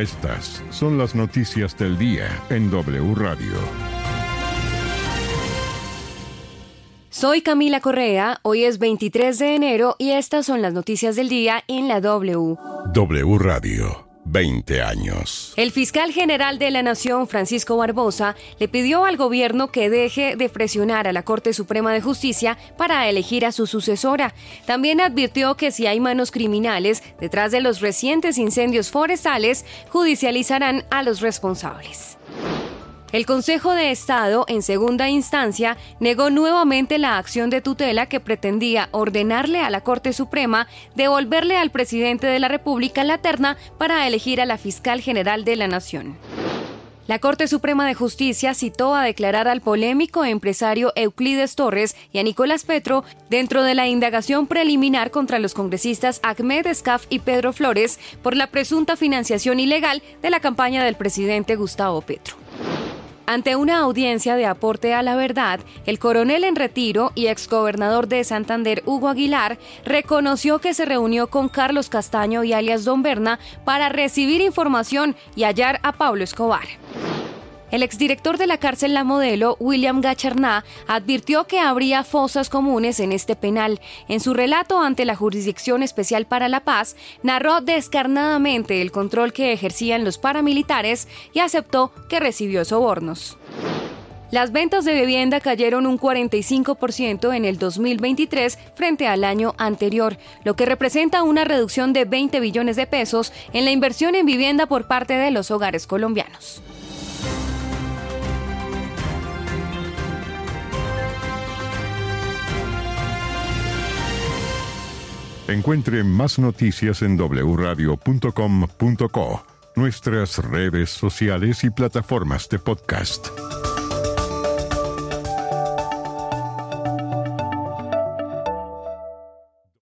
Estas son las noticias del día en W Radio. Soy Camila Correa, hoy es 23 de enero y estas son las noticias del día en la W. W Radio. 20 años. El fiscal general de la Nación, Francisco Barbosa, le pidió al gobierno que deje de presionar a la Corte Suprema de Justicia para elegir a su sucesora. También advirtió que si hay manos criminales detrás de los recientes incendios forestales, judicializarán a los responsables. El Consejo de Estado, en segunda instancia, negó nuevamente la acción de tutela que pretendía ordenarle a la Corte Suprema devolverle al presidente de la República la terna para elegir a la fiscal general de la Nación. La Corte Suprema de Justicia citó a declarar al polémico empresario Euclides Torres y a Nicolás Petro dentro de la indagación preliminar contra los congresistas Ahmed Escaf y Pedro Flores por la presunta financiación ilegal de la campaña del presidente Gustavo Petro. Ante una audiencia de aporte a la verdad, el coronel en retiro y exgobernador de Santander, Hugo Aguilar, reconoció que se reunió con Carlos Castaño y alias Don Berna para recibir información y hallar a Pablo Escobar. El exdirector de la cárcel La Modelo, William Gacherná, advirtió que habría fosas comunes en este penal. En su relato ante la Jurisdicción Especial para la Paz, narró descarnadamente el control que ejercían los paramilitares y aceptó que recibió sobornos. Las ventas de vivienda cayeron un 45% en el 2023 frente al año anterior, lo que representa una reducción de 20 billones de pesos en la inversión en vivienda por parte de los hogares colombianos. Encuentre más noticias en wradio.com.co, nuestras redes sociales y plataformas de podcast.